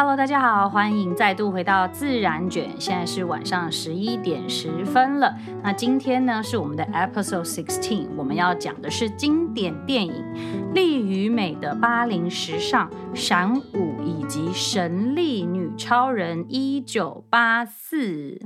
Hello，大家好，欢迎再度回到自然卷。现在是晚上十一点十分了。那今天呢是我们的 Episode Sixteen，我们要讲的是经典电影《力与美的巴黎时尚》、闪舞以及神力女超人一九八四。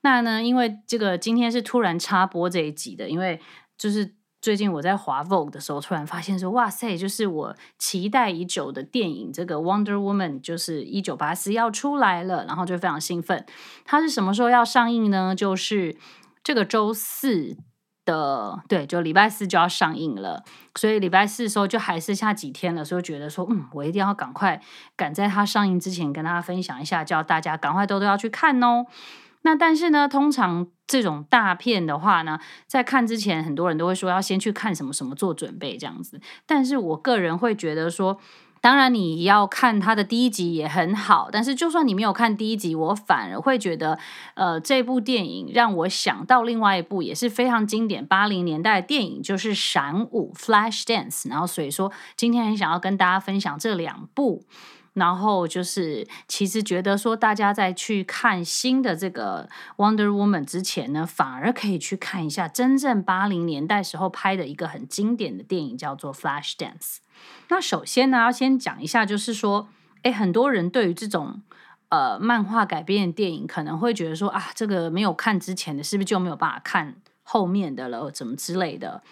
那呢，因为这个今天是突然插播这一集的，因为就是。最近我在滑 Vogue 的时候，突然发现说，哇塞，就是我期待已久的电影，这个 Wonder Woman 就是一九八四要出来了，然后就非常兴奋。它是什么时候要上映呢？就是这个周四的，对，就礼拜四就要上映了。所以礼拜四的时候就还剩下几天了，所以觉得说，嗯，我一定要赶快赶在它上映之前跟大家分享一下，叫大家赶快都都要去看哦。那但是呢，通常这种大片的话呢，在看之前，很多人都会说要先去看什么什么做准备这样子。但是我个人会觉得说，当然你要看它的第一集也很好，但是就算你没有看第一集，我反而会觉得，呃，这部电影让我想到另外一部也是非常经典八零年代电影，就是《闪舞》（Flash Dance）。然后所以说，今天很想要跟大家分享这两部。然后就是，其实觉得说，大家在去看新的这个 Wonder Woman 之前呢，反而可以去看一下真正八零年代时候拍的一个很经典的电影，叫做《Flash Dance》。那首先呢，要先讲一下，就是说，诶，很多人对于这种呃漫画改编的电影，可能会觉得说，啊，这个没有看之前的，是不是就没有办法看后面的了，怎么之类的。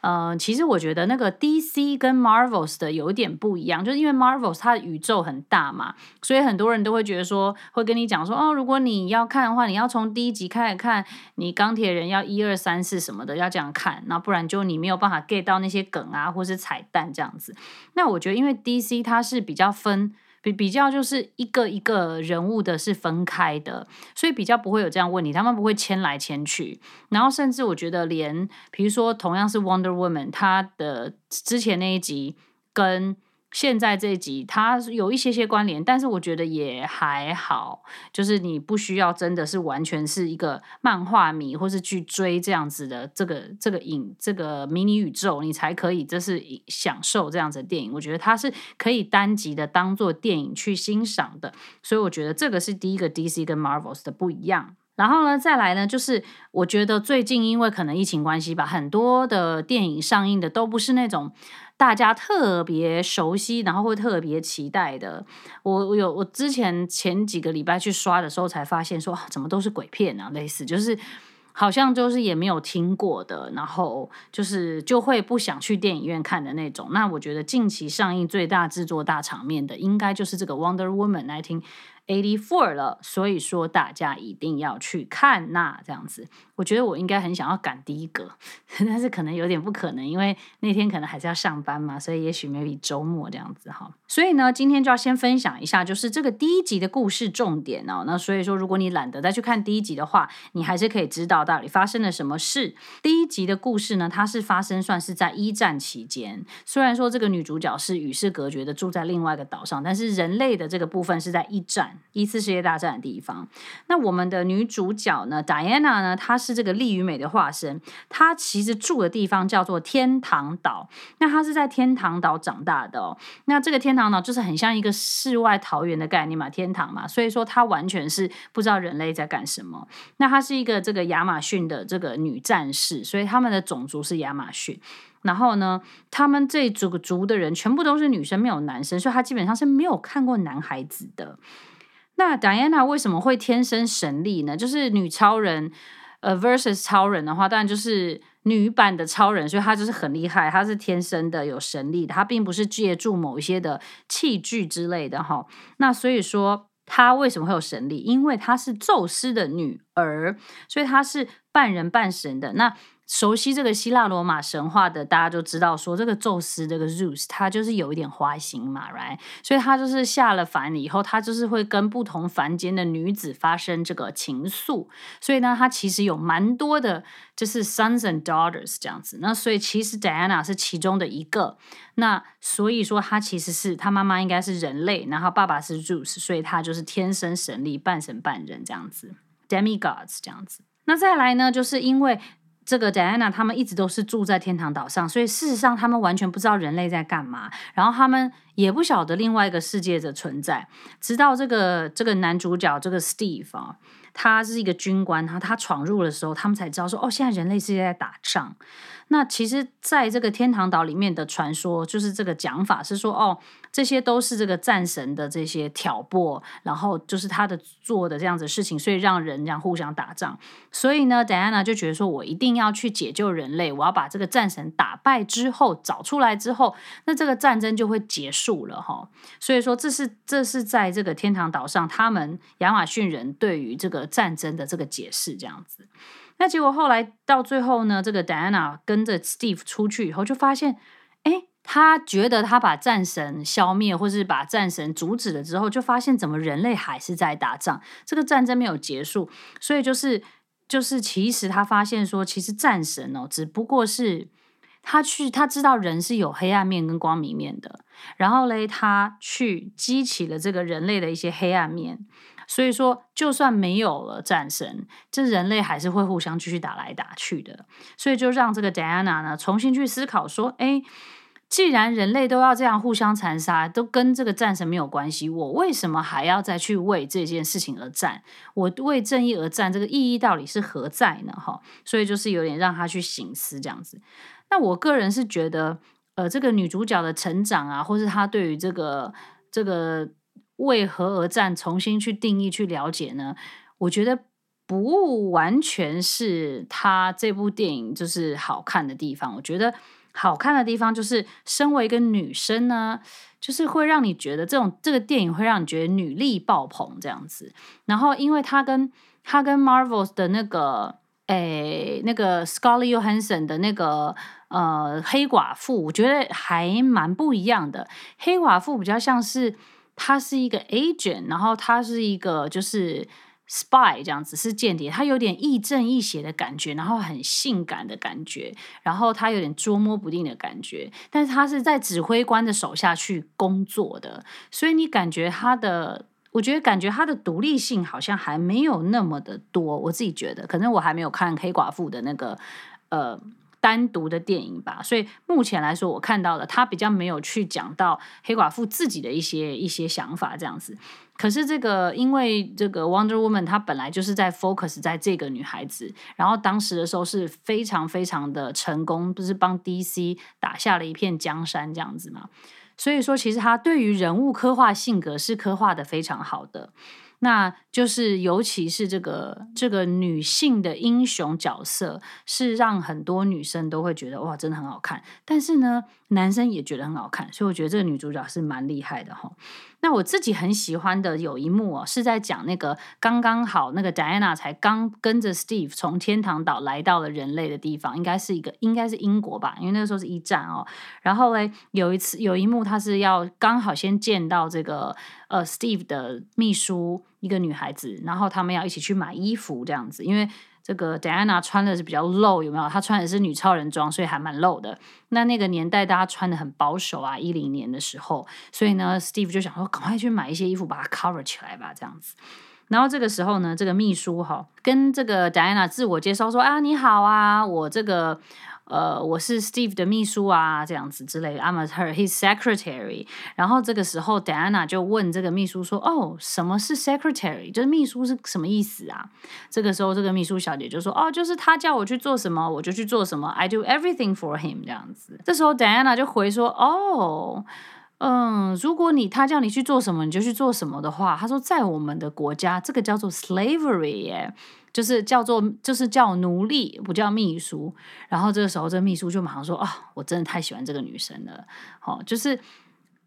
呃，其实我觉得那个 DC 跟 Marvels 的有一点不一样，就是因为 Marvels 它的宇宙很大嘛，所以很多人都会觉得说，会跟你讲说，哦，如果你要看的话，你要从第一集开始看，你钢铁人要一二三四什么的要这样看，那不然就你没有办法 get 到那些梗啊，或是彩蛋这样子。那我觉得，因为 DC 它是比较分。比比较就是一个一个人物的是分开的，所以比较不会有这样问题，他们不会牵来牵去。然后甚至我觉得连，比如说同样是 Wonder Woman，她的之前那一集跟。现在这一集它有一些些关联，但是我觉得也还好，就是你不需要真的是完全是一个漫画迷，或是去追这样子的这个这个影这个迷你宇宙，你才可以这是享受这样子的电影。我觉得它是可以单集的当做电影去欣赏的，所以我觉得这个是第一个 DC 跟 Marvels 的不一样。然后呢，再来呢，就是我觉得最近因为可能疫情关系吧，很多的电影上映的都不是那种大家特别熟悉，然后会特别期待的。我我有我之前前几个礼拜去刷的时候才发现说，怎么都是鬼片啊，类似就是好像就是也没有听过的，然后就是就会不想去电影院看的那种。那我觉得近期上映最大制作大场面的，应该就是这个 Wonder Woman 来听。Eighty four 了，所以说大家一定要去看呐，这样子。我觉得我应该很想要赶第一个，但是可能有点不可能，因为那天可能还是要上班嘛，所以也许 maybe 周末这样子哈。所以呢，今天就要先分享一下，就是这个第一集的故事重点哦。那所以说，如果你懒得再去看第一集的话，你还是可以知道到底发生了什么事。第一集的故事呢，它是发生算是在一战期间，虽然说这个女主角是与世隔绝的住在另外一个岛上，但是人类的这个部分是在一战。一次世界大战的地方，那我们的女主角呢，Diana 呢，她是这个利与美的化身。她其实住的地方叫做天堂岛，那她是在天堂岛长大的哦。那这个天堂岛就是很像一个世外桃源的概念嘛，天堂嘛，所以说她完全是不知道人类在干什么。那她是一个这个亚马逊的这个女战士，所以他们的种族是亚马逊。然后呢，他们这组族的人全部都是女生，没有男生，所以她基本上是没有看过男孩子的。那 Diana 为什么会天生神力呢？就是女超人，呃，versus 超人的话，当然就是女版的超人，所以她就是很厉害，她是天生的有神力的，她并不是借助某一些的器具之类的哈。那所以说，她为什么会有神力？因为她是宙斯的女儿，所以她是半人半神的。那熟悉这个希腊罗马神话的，大家就知道说，这个宙斯这个 Zeus 他就是有一点花心嘛，right？所以他就是下了凡以后，他就是会跟不同凡间的女子发生这个情愫。所以呢，他其实有蛮多的，就是 sons and daughters 这样子。那所以其实 Diana 是其中的一个。那所以说，他其实是他妈妈应该是人类，然后爸爸是 Zeus，所以他就是天生神力，半神半人这样子，demigods 这样子。那再来呢，就是因为。这个 Diana 他们一直都是住在天堂岛上，所以事实上他们完全不知道人类在干嘛，然后他们也不晓得另外一个世界的存在，直到这个这个男主角这个 Steve 啊，他是一个军官，他他闯入的时候，他们才知道说，哦，现在人类世界在打仗。那其实，在这个天堂岛里面的传说，就是这个讲法是说，哦，这些都是这个战神的这些挑拨，然后就是他的做的这样子事情，所以让人这样互相打仗。所以呢，Diana 就觉得说，我一定要去解救人类，我要把这个战神打败之后找出来之后，那这个战争就会结束了哈。所以说，这是这是在这个天堂岛上，他们亚马逊人对于这个战争的这个解释这样子。那结果后来到最后呢，这个 Diana 跟着 Steve 出去以后，就发现，他觉得他把战神消灭，或是把战神阻止了之后，就发现怎么人类还是在打仗，这个战争没有结束。所以就是就是，其实他发现说，其实战神哦，只不过是他去他知道人是有黑暗面跟光明面的，然后嘞，他去激起了这个人类的一些黑暗面。所以说，就算没有了战神，这人类还是会互相继续打来打去的。所以就让这个 Diana 呢重新去思考说：诶，既然人类都要这样互相残杀，都跟这个战神没有关系，我为什么还要再去为这件事情而战？我为正义而战，这个意义到底是何在呢？哈，所以就是有点让他去醒思这样子。那我个人是觉得，呃，这个女主角的成长啊，或是她对于这个这个。为何而战？重新去定义、去了解呢？我觉得不完全是他这部电影就是好看的地方。我觉得好看的地方就是，身为一个女生呢，就是会让你觉得这种这个电影会让你觉得女力爆棚这样子。然后，因为他跟他跟 Marvels 的那个诶那个 Scarlett Johansson 的那个呃黑寡妇，我觉得还蛮不一样的。黑寡妇比较像是。他是一个 agent，然后他是一个就是 spy 这样子，是间谍。他有点亦正亦邪的感觉，然后很性感的感觉，然后他有点捉摸不定的感觉。但是他是在指挥官的手下去工作的，所以你感觉他的，我觉得感觉他的独立性好像还没有那么的多。我自己觉得，可能我还没有看黑寡妇的那个呃。单独的电影吧，所以目前来说，我看到的他比较没有去讲到黑寡妇自己的一些一些想法这样子。可是这个，因为这个 Wonder Woman 她本来就是在 focus 在这个女孩子，然后当时的时候是非常非常的成功，不是帮 DC 打下了一片江山这样子嘛。所以说，其实他对于人物刻画性格是刻画的非常好的。那就是，尤其是这个这个女性的英雄角色，是让很多女生都会觉得哇，真的很好看。但是呢，男生也觉得很好看，所以我觉得这个女主角是蛮厉害的哈。那我自己很喜欢的有一幕哦，是在讲那个刚刚好那个 Diana 才刚跟着 Steve 从天堂岛来到了人类的地方，应该是一个应该是英国吧，因为那个时候是一战哦。然后嘞，有一次有一幕，他是要刚好先见到这个呃 Steve 的秘书一个女孩子，然后他们要一起去买衣服这样子，因为。这个 Diana 穿的是比较露，有没有？她穿的是女超人装，所以还蛮露的。那那个年代大家穿的很保守啊，一零年的时候，所以呢，Steve 就想说，赶快去买一些衣服把它 cover 起来吧，这样子。然后这个时候呢，这个秘书哈跟这个 Diana 自我介绍说啊，你好啊，我这个。呃，我是 Steve 的秘书啊，这样子之类的。I'm her his secretary。然后这个时候，Diana 就问这个秘书说：“哦，什么是 secretary？就是秘书是什么意思啊？”这个时候，这个秘书小姐就说：“哦，就是他叫我去做什么，我就去做什么。I do everything for him。”这样子。这时候，Diana 就回说：“哦，嗯，如果你他叫你去做什么，你就去做什么的话，他说在我们的国家，这个叫做 slavery 耶。”就是叫做，就是叫奴隶，不叫秘书。然后这个时候，这个秘书就马上说：“啊、哦，我真的太喜欢这个女生了。”好，就是，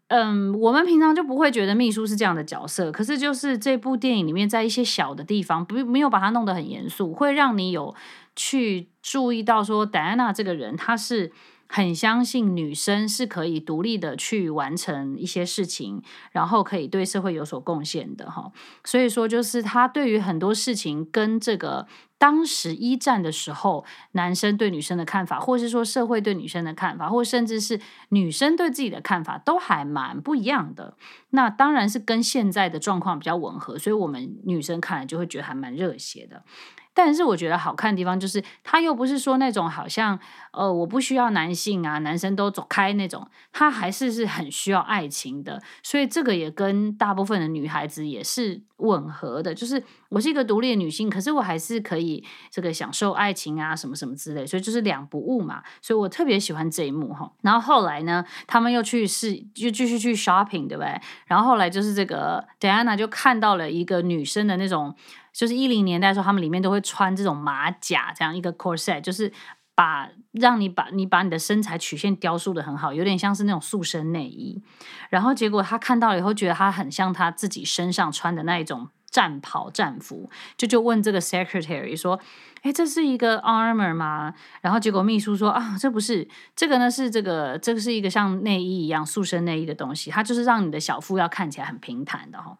嗯，我们平常就不会觉得秘书是这样的角色，可是就是这部电影里面，在一些小的地方，不没有把它弄得很严肃，会让你有去注意到说，戴安娜这个人，她是。很相信女生是可以独立的去完成一些事情，然后可以对社会有所贡献的哈。所以说，就是他对于很多事情跟这个当时一战的时候男生对女生的看法，或是说社会对女生的看法，或甚至是女生对自己的看法，都还蛮不一样的。那当然是跟现在的状况比较吻合，所以我们女生看来就会觉得还蛮热血的。但是我觉得好看的地方就是，他又不是说那种好像呃我不需要男性啊，男生都走开那种，他还是是很需要爱情的。所以这个也跟大部分的女孩子也是吻合的，就是我是一个独立的女性，可是我还是可以这个享受爱情啊什么什么之类，所以就是两不误嘛。所以我特别喜欢这一幕哈。然后后来呢，他们又去试，就继续去 shopping，对不对？然后后来就是这个 Diana 就看到了一个女生的那种。就是一零年代的时候，他们里面都会穿这种马甲，这样一个 corset，就是把让你把你把你的身材曲线雕塑得很好，有点像是那种塑身内衣。然后结果他看到了以后，觉得他很像他自己身上穿的那一种战袍战服，就就问这个 secretary 说：“诶，这是一个 armor 吗？”然后结果秘书说：“啊，这不是，这个呢是这个，这个是一个像内衣一样塑身内衣的东西，它就是让你的小腹要看起来很平坦的哈。”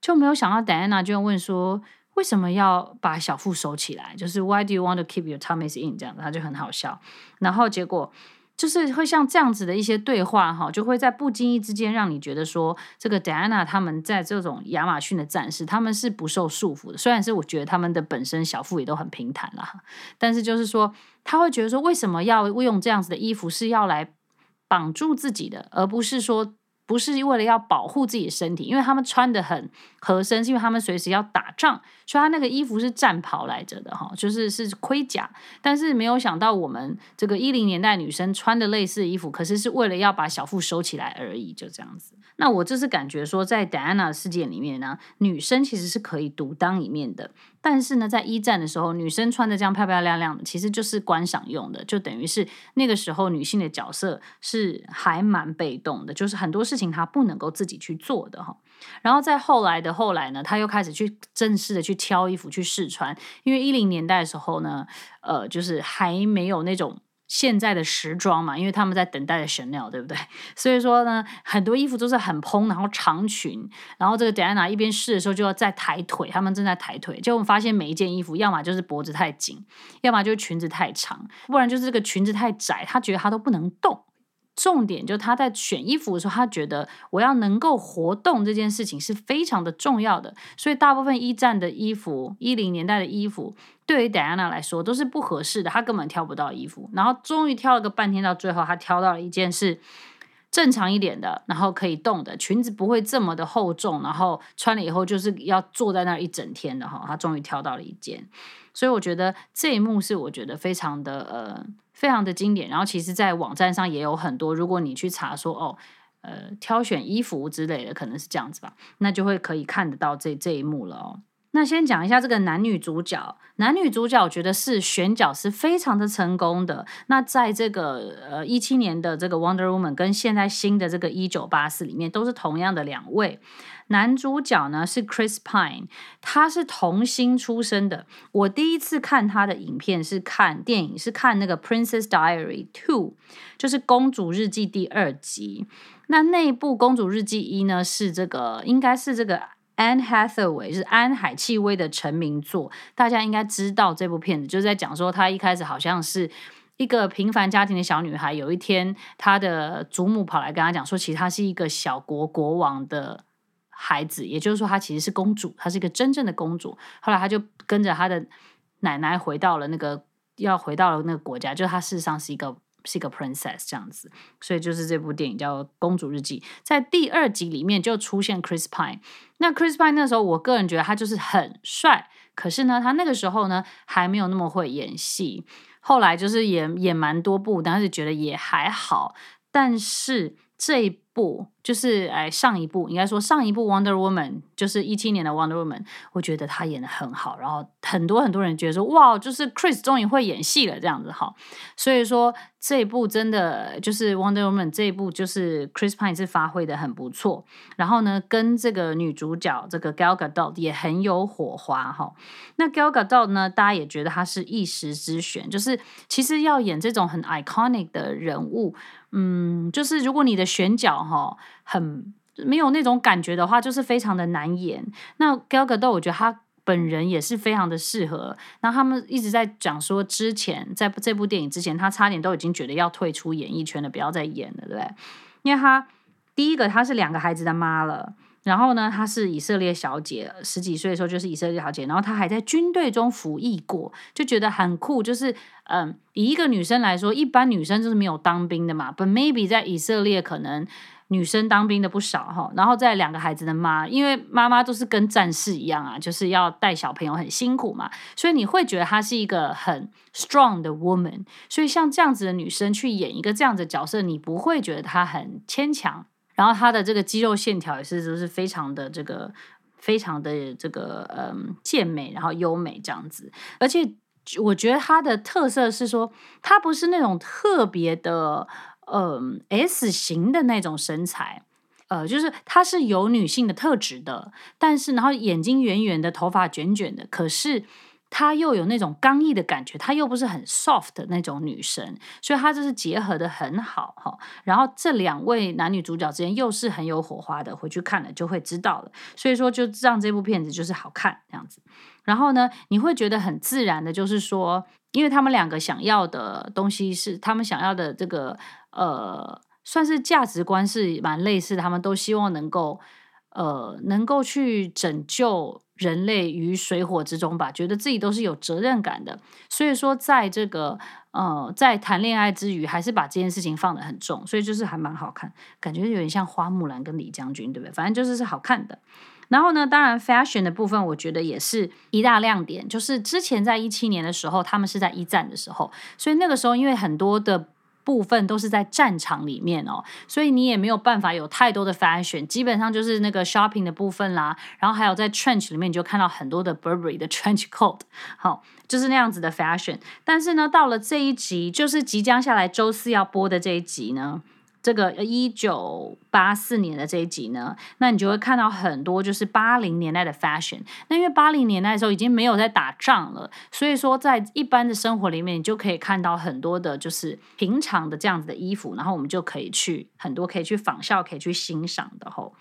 就没有想到 Diana 就问说。为什么要把小腹收起来？就是 Why do you want to keep your tummies in？这样子，他就很好笑。然后结果就是会像这样子的一些对话，哈，就会在不经意之间让你觉得说，这个 Diana 他们在这种亚马逊的战士，他们是不受束缚的。虽然是我觉得他们的本身小腹也都很平坦啦，但是就是说，他会觉得说，为什么要用这样子的衣服是要来绑住自己的，而不是说。不是为了要保护自己的身体，因为他们穿得很合身，是因为他们随时要打仗，所以他那个衣服是战袍来着的哈，就是是盔甲。但是没有想到我们这个一零年代女生穿的类似衣服，可是是为了要把小腹收起来而已，就这样子。那我就是感觉说，在戴安娜的世界里面呢，女生其实是可以独当一面的。但是呢，在一战的时候，女生穿的这样漂漂亮亮的，其实就是观赏用的，就等于是那个时候女性的角色是还蛮被动的，就是很多事情她不能够自己去做的哈。然后在后来的后来呢，她又开始去正式的去挑衣服去试穿，因为一零年代的时候呢，呃，就是还没有那种。现在的时装嘛，因为他们在等待的 Chanel，对不对？所以说呢，很多衣服都是很蓬，然后长裙，然后这个 Diana 一边试的时候就要再抬腿，他们正在抬腿，结果发现每一件衣服，要么就是脖子太紧，要么就是裙子太长，不然就是这个裙子太窄，他觉得他都不能动。重点就是他在选衣服的时候，他觉得我要能够活动这件事情是非常的重要的，所以大部分一战的衣服，一零年代的衣服，对于戴安娜来说都是不合适的，她根本挑不到衣服。然后终于挑了个半天，到最后她挑到了一件是正常一点的，然后可以动的裙子，不会这么的厚重，然后穿了以后就是要坐在那儿一整天的哈。她终于挑到了一件，所以我觉得这一幕是我觉得非常的呃。非常的经典，然后其实，在网站上也有很多。如果你去查说，哦，呃，挑选衣服之类的，可能是这样子吧，那就会可以看得到这这一幕了哦。那先讲一下这个男女主角，男女主角我觉得是选角是非常的成功的。那在这个呃一七年的这个 Wonder Woman 跟现在新的这个一九八四里面，都是同样的两位。男主角呢是 Chris Pine，他是童星出身的。我第一次看他的影片是看电影，是看那个《Princess Diary Two》，就是《公主日记》第二集。那那部《公主日记一》呢是这个，应该是这个 Anne Hathaway，是安海契薇的成名作。大家应该知道这部片子，就是在讲说她一开始好像是一个平凡家庭的小女孩，有一天她的祖母跑来跟她讲说，其实她是一个小国国王的。孩子，也就是说，她其实是公主，她是一个真正的公主。后来，她就跟着她的奶奶回到了那个，要回到了那个国家，就是她事实上是一个是一个 princess 这样子。所以，就是这部电影叫《公主日记》。在第二集里面就出现 Chris Pine。那 Chris Pine 那时候，我个人觉得他就是很帅，可是呢，他那个时候呢还没有那么会演戏。后来就是演演蛮多部，但是觉得也还好。但是这部。就是哎，上一部应该说上一部 Wonder Woman 就是一七年的 Wonder Woman，我觉得她演得很好，然后很多很多人觉得说哇，就是 Chris 终于会演戏了这样子哈，所以说这一部真的就是 Wonder Woman 这一部就是 Chris Pine 是发挥的很不错，然后呢跟这个女主角这个 Gal Gadot 也很有火花哈。那 Gal Gadot 呢，大家也觉得她是一时之选，就是其实要演这种很 iconic 的人物，嗯，就是如果你的选角哈。很没有那种感觉的话，就是非常的难演。那 Gal Gadot 我觉得他本人也是非常的适合。那他们一直在讲说，之前在这部电影之前，他差点都已经觉得要退出演艺圈了，不要再演了，对不对？因为他第一个他是两个孩子的妈了，然后呢，她是以色列小姐，十几岁的时候就是以色列小姐。然后她还在军队中服役过，就觉得很酷。就是嗯，以一个女生来说，一般女生就是没有当兵的嘛。But maybe 在以色列可能女生当兵的不少哈。然后在两个孩子的妈，因为妈妈都是跟战士一样啊，就是要带小朋友很辛苦嘛，所以你会觉得她是一个很 strong 的 woman。所以像这样子的女生去演一个这样子的角色，你不会觉得她很牵强。然后她的这个肌肉线条也是都是非常的这个非常的这个嗯健美，然后优美这样子。而且我觉得她的特色是说，她不是那种特别的嗯 S 型的那种身材，呃，就是她是有女性的特质的，但是然后眼睛圆圆的，头发卷卷的，可是。她又有那种刚毅的感觉，她又不是很 soft 的那种女生，所以她就是结合得很好哈。然后这两位男女主角之间又是很有火花的，回去看了就会知道了。所以说，就让这部片子就是好看这样子。然后呢，你会觉得很自然的，就是说，因为他们两个想要的东西是他们想要的这个呃，算是价值观是蛮类似，他们都希望能够呃，能够去拯救。人类于水火之中吧，觉得自己都是有责任感的，所以说在这个呃，在谈恋爱之余，还是把这件事情放得很重，所以就是还蛮好看，感觉有点像花木兰跟李将军，对不对？反正就是是好看的。然后呢，当然 fashion 的部分，我觉得也是一大亮点，就是之前在一七年的时候，他们是在一战的时候，所以那个时候因为很多的。部分都是在战场里面哦，所以你也没有办法有太多的 fashion，基本上就是那个 shopping 的部分啦，然后还有在 trench 里面你就看到很多的 Burberry 的 trench coat，好，就是那样子的 fashion。但是呢，到了这一集，就是即将下来周四要播的这一集呢。这个一九八四年的这一集呢，那你就会看到很多就是八零年代的 fashion。那因为八零年代的时候已经没有在打仗了，所以说在一般的生活里面，你就可以看到很多的就是平常的这样子的衣服，然后我们就可以去很多可以去仿效，可以去欣赏的吼。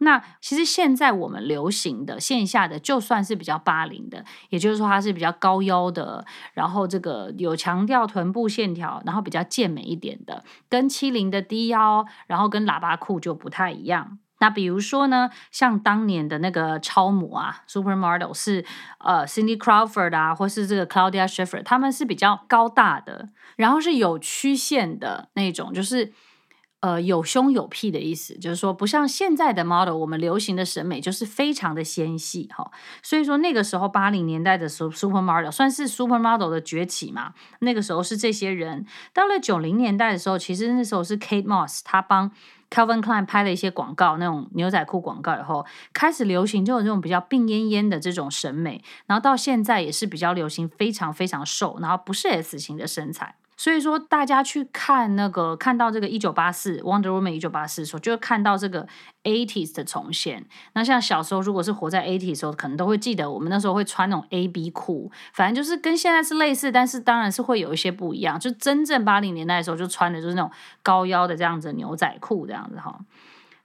那其实现在我们流行的线下的，就算是比较八零的，也就是说它是比较高腰的，然后这个有强调臀部线条，然后比较健美一点的，跟七零的低腰，然后跟喇叭裤就不太一样。那比如说呢，像当年的那个超模啊，Supermodel 是呃 Cindy Crawford 啊，或是这个 Claudia Schiffer，他们是比较高大的，然后是有曲线的那种，就是。呃，有胸有屁的意思，就是说不像现在的 model，我们流行的审美就是非常的纤细哈。所以说那个时候八零年代的 supermodel 算是 supermodel 的崛起嘛。那个时候是这些人。到了九零年代的时候，其实那时候是 Kate Moss，她帮 Calvin Klein 拍了一些广告，那种牛仔裤广告以后，开始流行就有这种比较病恹恹的这种审美。然后到现在也是比较流行非常非常瘦，然后不是 S 型的身材。所以说，大家去看那个，看到这个一九八四 Wonder Woman 一九八四的时候，就会看到这个 eighties 的重现。那像小时候，如果是活在 eighties 的时候，可能都会记得我们那时候会穿那种 A B 裤，反正就是跟现在是类似，但是当然是会有一些不一样。就真正八零年代的时候，就穿的就是那种高腰的这样子牛仔裤这样子哈。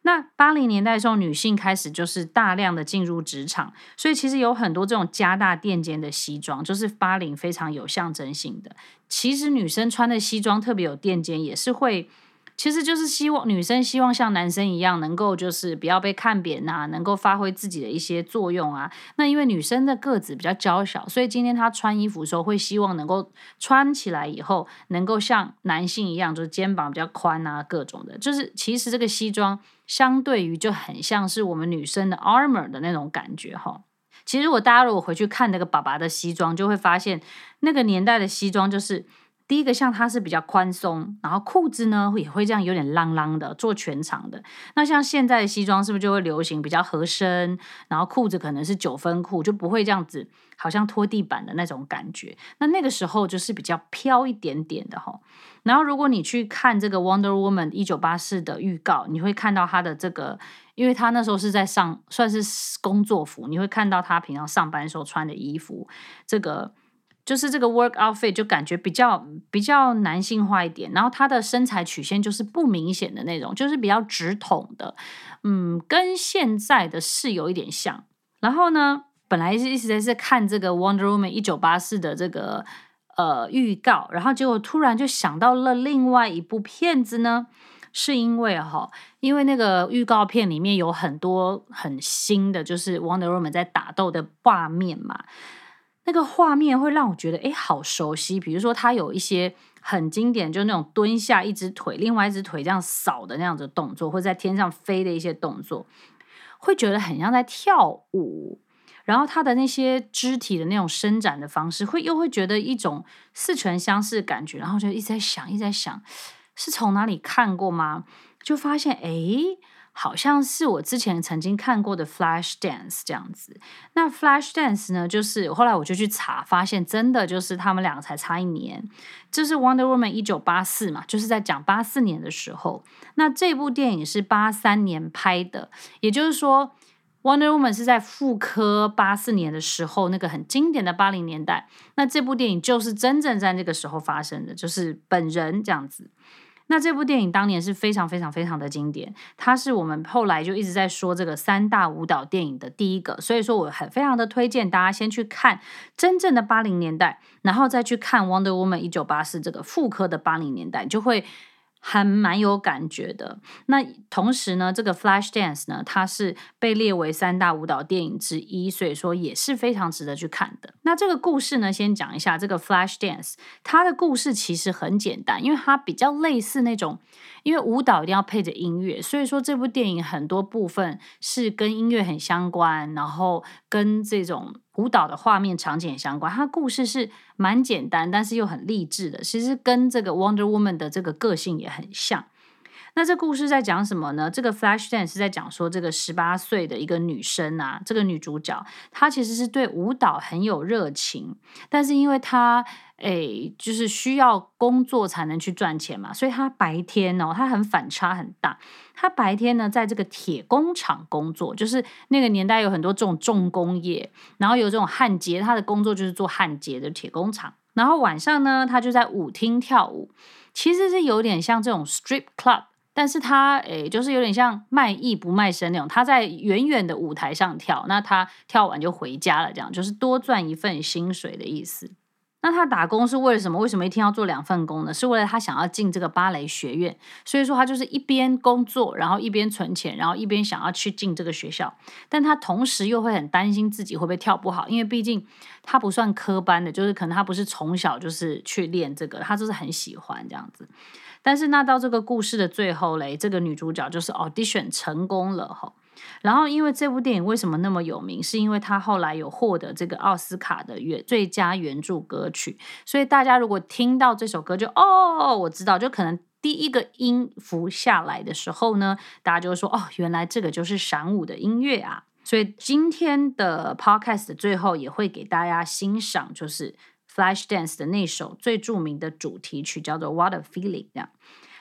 那八零年代的时候，女性开始就是大量的进入职场，所以其实有很多这种加大垫肩的西装，就是八零非常有象征性的。其实女生穿的西装特别有垫肩，也是会。其实就是希望女生希望像男生一样，能够就是不要被看扁呐，能够发挥自己的一些作用啊。那因为女生的个子比较娇小，所以今天她穿衣服的时候会希望能够穿起来以后能够像男性一样，就是肩膀比较宽啊，各种的。就是其实这个西装相对于就很像是我们女生的 armor 的那种感觉哈。其实我大家如果回去看那个爸爸的西装，就会发现那个年代的西装就是。第一个像它是比较宽松，然后裤子呢也会这样有点浪浪的做全长的。那像现在的西装是不是就会流行比较合身，然后裤子可能是九分裤，就不会这样子好像拖地板的那种感觉。那那个时候就是比较飘一点点的哈。然后如果你去看这个 Wonder Woman 一九八四的预告，你会看到它的这个，因为它那时候是在上算是工作服，你会看到他平常上班时候穿的衣服，这个。就是这个 work outfit 就感觉比较比较男性化一点，然后他的身材曲线就是不明显的那种，就是比较直筒的，嗯，跟现在的是有一点像。然后呢，本来是一直在是看这个 Wonder Woman 一九八四的这个呃预告，然后结果突然就想到了另外一部片子呢。是因为哈，因为那个预告片里面有很多很新的，就是 Wonder Woman 在打斗的画面嘛。那个画面会让我觉得哎，好熟悉。比如说，他有一些很经典，就那种蹲下一只腿，另外一只腿这样扫的那样子动作，或在天上飞的一些动作，会觉得很像在跳舞。然后他的那些肢体的那种伸展的方式，会又会觉得一种似曾相识的感觉。然后就一直在想，一直在想，是从哪里看过吗？就发现哎。好像是我之前曾经看过的《Flash Dance》这样子。那《Flash Dance》呢，就是后来我就去查，发现真的就是他们两个才差一年。这是《Wonder Woman》一九八四嘛，就是在讲八四年的时候。那这部电影是八三年拍的，也就是说，《Wonder Woman》是在复刻八四年的时候那个很经典的八零年代。那这部电影就是真正在那个时候发生的，就是本人这样子。那这部电影当年是非常非常非常的经典，它是我们后来就一直在说这个三大舞蹈电影的第一个，所以说我很非常的推荐大家先去看真正的八零年代，然后再去看《Wonder Woman》一九八四这个复刻的八零年代，就会。还蛮有感觉的。那同时呢，这个《Flash Dance》呢，它是被列为三大舞蹈电影之一，所以说也是非常值得去看的。那这个故事呢，先讲一下这个《Flash Dance》，它的故事其实很简单，因为它比较类似那种。因为舞蹈一定要配着音乐，所以说这部电影很多部分是跟音乐很相关，然后跟这种舞蹈的画面场景相关。它故事是蛮简单，但是又很励志的。其实跟这个 Wonder Woman 的这个个性也很像。那这故事在讲什么呢？这个 Flash Dance 是在讲说，这个十八岁的一个女生啊，这个女主角她其实是对舞蹈很有热情，但是因为她诶就是需要工作才能去赚钱嘛，所以她白天哦，她很反差很大。她白天呢，在这个铁工厂工作，就是那个年代有很多这种重工业，然后有这种焊接，她的工作就是做焊接的铁工厂。然后晚上呢，她就在舞厅跳舞，其实是有点像这种 strip club。但是他诶，就是有点像卖艺不卖身那种，他在远远的舞台上跳，那他跳完就回家了，这样就是多赚一份薪水的意思。那他打工是为了什么？为什么一天要做两份工呢？是为了他想要进这个芭蕾学院，所以说他就是一边工作，然后一边存钱，然后一边想要去进这个学校。但他同时又会很担心自己会不会跳不好，因为毕竟他不算科班的，就是可能他不是从小就是去练这个，他就是很喜欢这样子。但是那到这个故事的最后嘞，这个女主角就是 audition 成功了哈。然后因为这部电影为什么那么有名，是因为她后来有获得这个奥斯卡的原最佳原著歌曲，所以大家如果听到这首歌就哦，我知道，就可能第一个音符下来的时候呢，大家就会说哦，原来这个就是闪舞的音乐啊。所以今天的 podcast 最后也会给大家欣赏，就是。Flashdance 的那首最著名的主题曲叫做《What a Feeling》这样，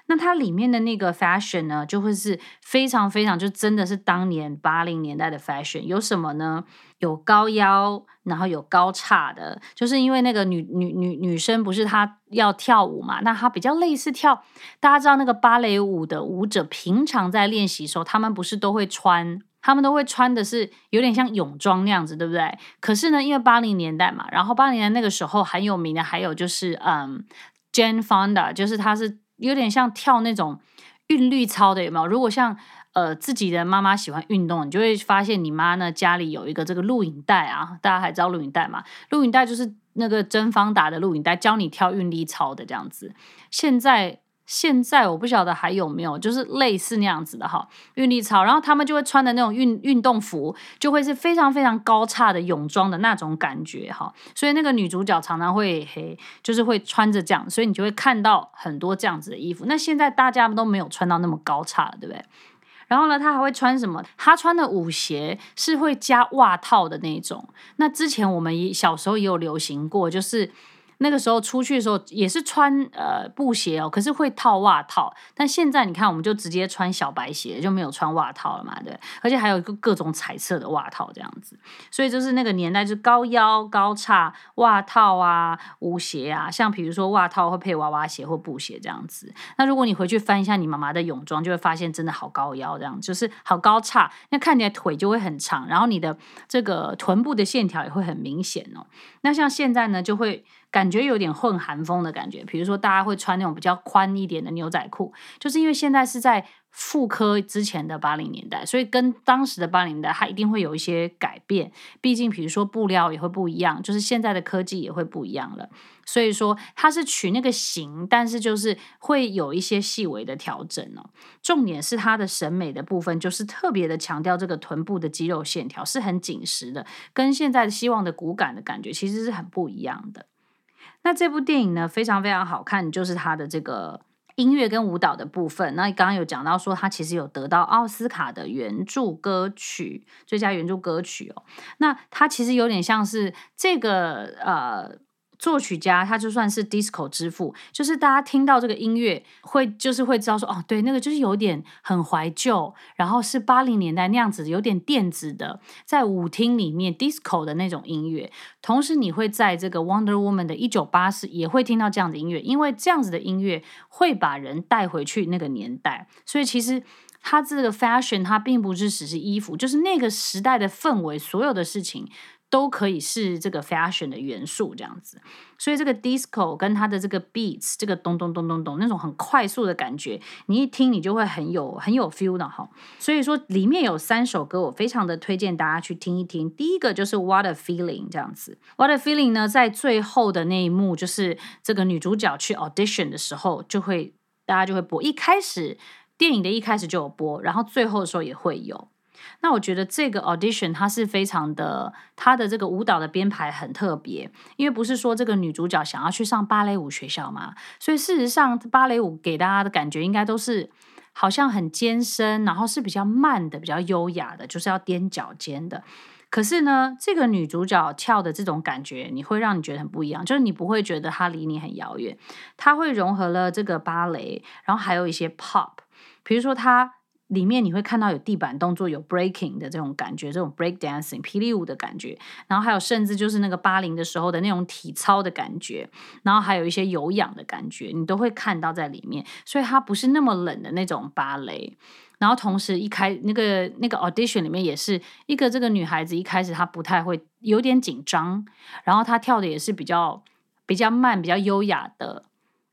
那它里面的那个 fashion 呢，就会是非常非常，就真的是当年八零年代的 fashion。有什么呢？有高腰，然后有高叉的，就是因为那个女女女女生不是她要跳舞嘛，那她比较类似跳。大家知道那个芭蕾舞的舞者，平常在练习的时候，他们不是都会穿。他们都会穿的是有点像泳装那样子，对不对？可是呢，因为八零年代嘛，然后八零年代那个时候很有名的还有就是，嗯，Jane Fonda，就是她是有点像跳那种韵律操的，有没有？如果像呃自己的妈妈喜欢运动，你就会发现你妈呢家里有一个这个录影带啊，大家还知道录影带嘛？录影带就是那个甄方达的录影带，教你跳韵律操的这样子。现在。现在我不晓得还有没有，就是类似那样子的哈，韵力操，然后他们就会穿的那种运运动服，就会是非常非常高叉的泳装的那种感觉哈，所以那个女主角常常会嘿，就是会穿着这样，所以你就会看到很多这样子的衣服。那现在大家都没有穿到那么高叉了，对不对？然后呢，她还会穿什么？她穿的舞鞋是会加袜套的那种。那之前我们也小时候也有流行过，就是。那个时候出去的时候也是穿呃布鞋哦，可是会套袜套。但现在你看，我们就直接穿小白鞋，就没有穿袜套了嘛，对。而且还有一个各种彩色的袜套这样子，所以就是那个年代，就高腰高叉袜套啊，舞鞋啊，像比如说袜套会配娃娃鞋或布鞋这样子。那如果你回去翻一下你妈妈的泳装，就会发现真的好高腰，这样就是好高叉，那看起来腿就会很长，然后你的这个臀部的线条也会很明显哦。那像现在呢，就会。感觉有点混韩风的感觉。比如说，大家会穿那种比较宽一点的牛仔裤，就是因为现在是在。复刻之前的八零年代，所以跟当时的八零年代，它一定会有一些改变。毕竟，比如说布料也会不一样，就是现在的科技也会不一样了。所以说，它是取那个型，但是就是会有一些细微的调整哦。重点是它的审美的部分，就是特别的强调这个臀部的肌肉线条是很紧实的，跟现在希望的骨感的感觉其实是很不一样的。那这部电影呢，非常非常好看，就是它的这个。音乐跟舞蹈的部分，那刚刚有讲到说，他其实有得到奥斯卡的原著歌曲最佳原著歌曲哦。那它其实有点像是这个呃。作曲家他就算是 disco 之父，就是大家听到这个音乐会就是会知道说哦，对，那个就是有点很怀旧，然后是八零年代那样子有点电子的，在舞厅里面 disco 的那种音乐。同时，你会在这个 Wonder Woman 的一九八四也会听到这样的音乐，因为这样子的音乐会把人带回去那个年代。所以其实它这个 fashion 它并不是只是衣服，就是那个时代的氛围，所有的事情。都可以是这个 fashion 的元素，这样子，所以这个 disco 跟它的这个 beats，这个咚咚咚咚咚那种很快速的感觉，你一听你就会很有很有 feel 的哈。所以说里面有三首歌，我非常的推荐大家去听一听。第一个就是 What a Feeling 这样子，What a Feeling 呢，在最后的那一幕，就是这个女主角去 audition 的时候，就会大家就会播。一开始电影的一开始就有播，然后最后的时候也会有。那我觉得这个 audition 它是非常的，它的这个舞蹈的编排很特别，因为不是说这个女主角想要去上芭蕾舞学校嘛，所以事实上芭蕾舞给大家的感觉应该都是好像很艰深，然后是比较慢的、比较优雅的，就是要踮脚尖的。可是呢，这个女主角跳的这种感觉，你会让你觉得很不一样，就是你不会觉得她离你很遥远，她会融合了这个芭蕾，然后还有一些 pop，比如说她。里面你会看到有地板动作，有 breaking 的这种感觉，这种 break dancing 霹雳舞的感觉，然后还有甚至就是那个八零的时候的那种体操的感觉，然后还有一些有氧的感觉，你都会看到在里面，所以它不是那么冷的那种芭蕾。然后同时一开那个那个 audition 里面也是一个这个女孩子一开始她不太会，有点紧张，然后她跳的也是比较比较慢、比较优雅的。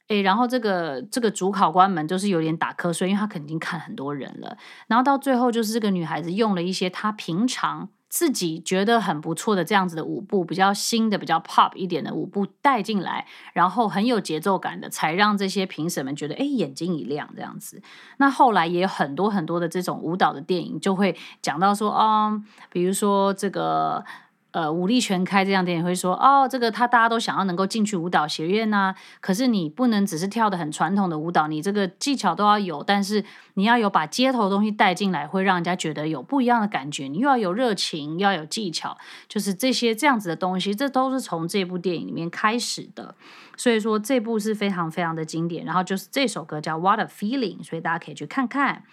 诶，然后这个这个主考官们就是有点打瞌睡，因为他肯定看很多人了。然后到最后，就是这个女孩子用了一些她平常自己觉得很不错的这样子的舞步，比较新的、比较 pop 一点的舞步带进来，然后很有节奏感的，才让这些评审们觉得诶，眼睛一亮这样子。那后来也有很多很多的这种舞蹈的电影就会讲到说，哦，比如说这个。呃，武力全开这样电影会说，哦，这个他大家都想要能够进去舞蹈学院呐、可是你不能只是跳得很传统的舞蹈，你这个技巧都要有，但是你要有把街头的东西带进来，会让人家觉得有不一样的感觉。你又要有热情，又要有技巧，就是这些这样子的东西，这都是从这部电影里面开始的。所以说这部是非常非常的经典。然后就是这首歌叫《What a Feeling》，所以大家可以去看看。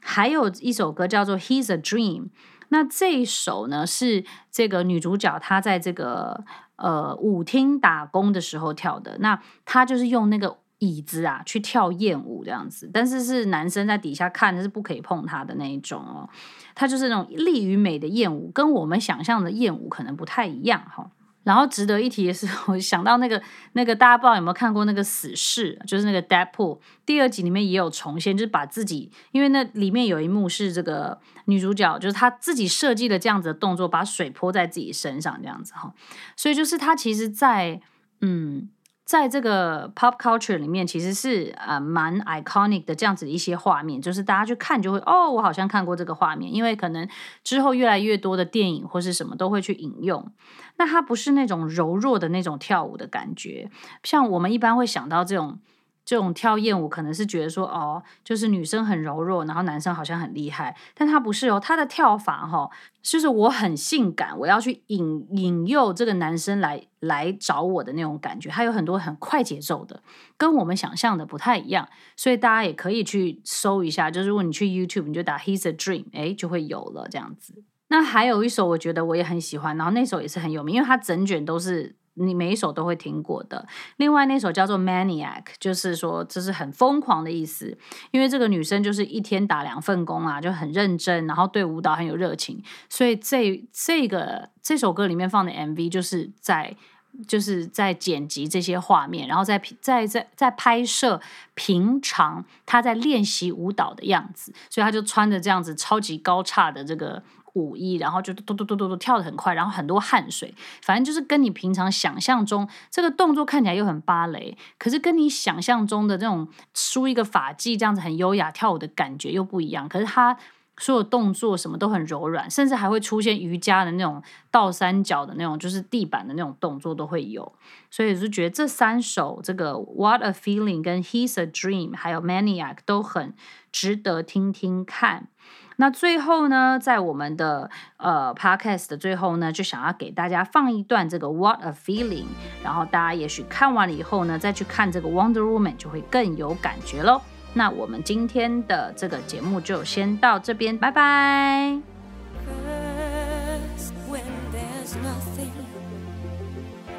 还有一首歌叫做《He's a Dream》。那这一首呢，是这个女主角她在这个呃舞厅打工的时候跳的。那她就是用那个椅子啊去跳艳舞这样子，但是是男生在底下看是不可以碰她的那一种哦。她就是那种力与美的艳舞，跟我们想象的艳舞可能不太一样哈。然后值得一提的是，我想到那个那个大家不知道有没有看过那个死侍，就是那个 Deadpool 第二集里面也有重现，就是把自己，因为那里面有一幕是这个女主角，就是她自己设计的这样子的动作，把水泼在自己身上这样子哈，所以就是她其实在嗯。在这个 pop culture 里面，其实是呃蛮 iconic 的这样子的一些画面，就是大家去看就会哦，我好像看过这个画面，因为可能之后越来越多的电影或是什么都会去引用。那它不是那种柔弱的那种跳舞的感觉，像我们一般会想到这种。这种跳艳舞可能是觉得说哦，就是女生很柔弱，然后男生好像很厉害，但他不是哦，他的跳法哈、就是我很性感，我要去引引诱这个男生来来找我的那种感觉，还有很多很快节奏的，跟我们想象的不太一样，所以大家也可以去搜一下，就是如果你去 YouTube，你就打 He's a Dream，哎，就会有了这样子。那还有一首我觉得我也很喜欢，然后那首也是很有名，因为它整卷都是。你每一首都会听过的。另外那首叫做 Maniac，就是说这是很疯狂的意思。因为这个女生就是一天打两份工啊，就很认真，然后对舞蹈很有热情。所以这这个这首歌里面放的 MV 就是在就是在剪辑这些画面，然后在在在在拍摄平常他在练习舞蹈的样子，所以他就穿着这样子超级高叉的这个舞衣，然后就嘟嘟嘟嘟嘟跳得很快，然后很多汗水，反正就是跟你平常想象中这个动作看起来又很芭蕾，可是跟你想象中的这种梳一个发髻这样子很优雅跳舞的感觉又不一样。可是他。所有动作什么都很柔软，甚至还会出现瑜伽的那种倒三角的那种，就是地板的那种动作都会有。所以就觉得这三首这个 What a Feeling 跟 He's a Dream 还有 Maniac 都很值得听听看。那最后呢，在我们的呃 podcast 的最后呢，就想要给大家放一段这个 What a feeling，然后大家也许看完了以后呢，再去看这个 Wonder Woman 就会更有感觉喽。那我们今天的这个节目就先到这边，拜拜。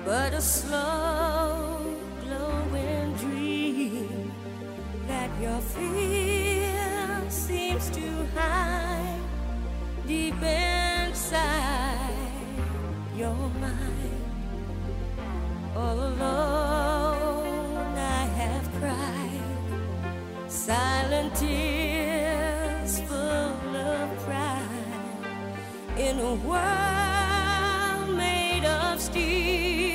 But a slow glowing dream that your feet hide deep inside your mind. All alone, I have cried silent tears full of pride in a world made of steel.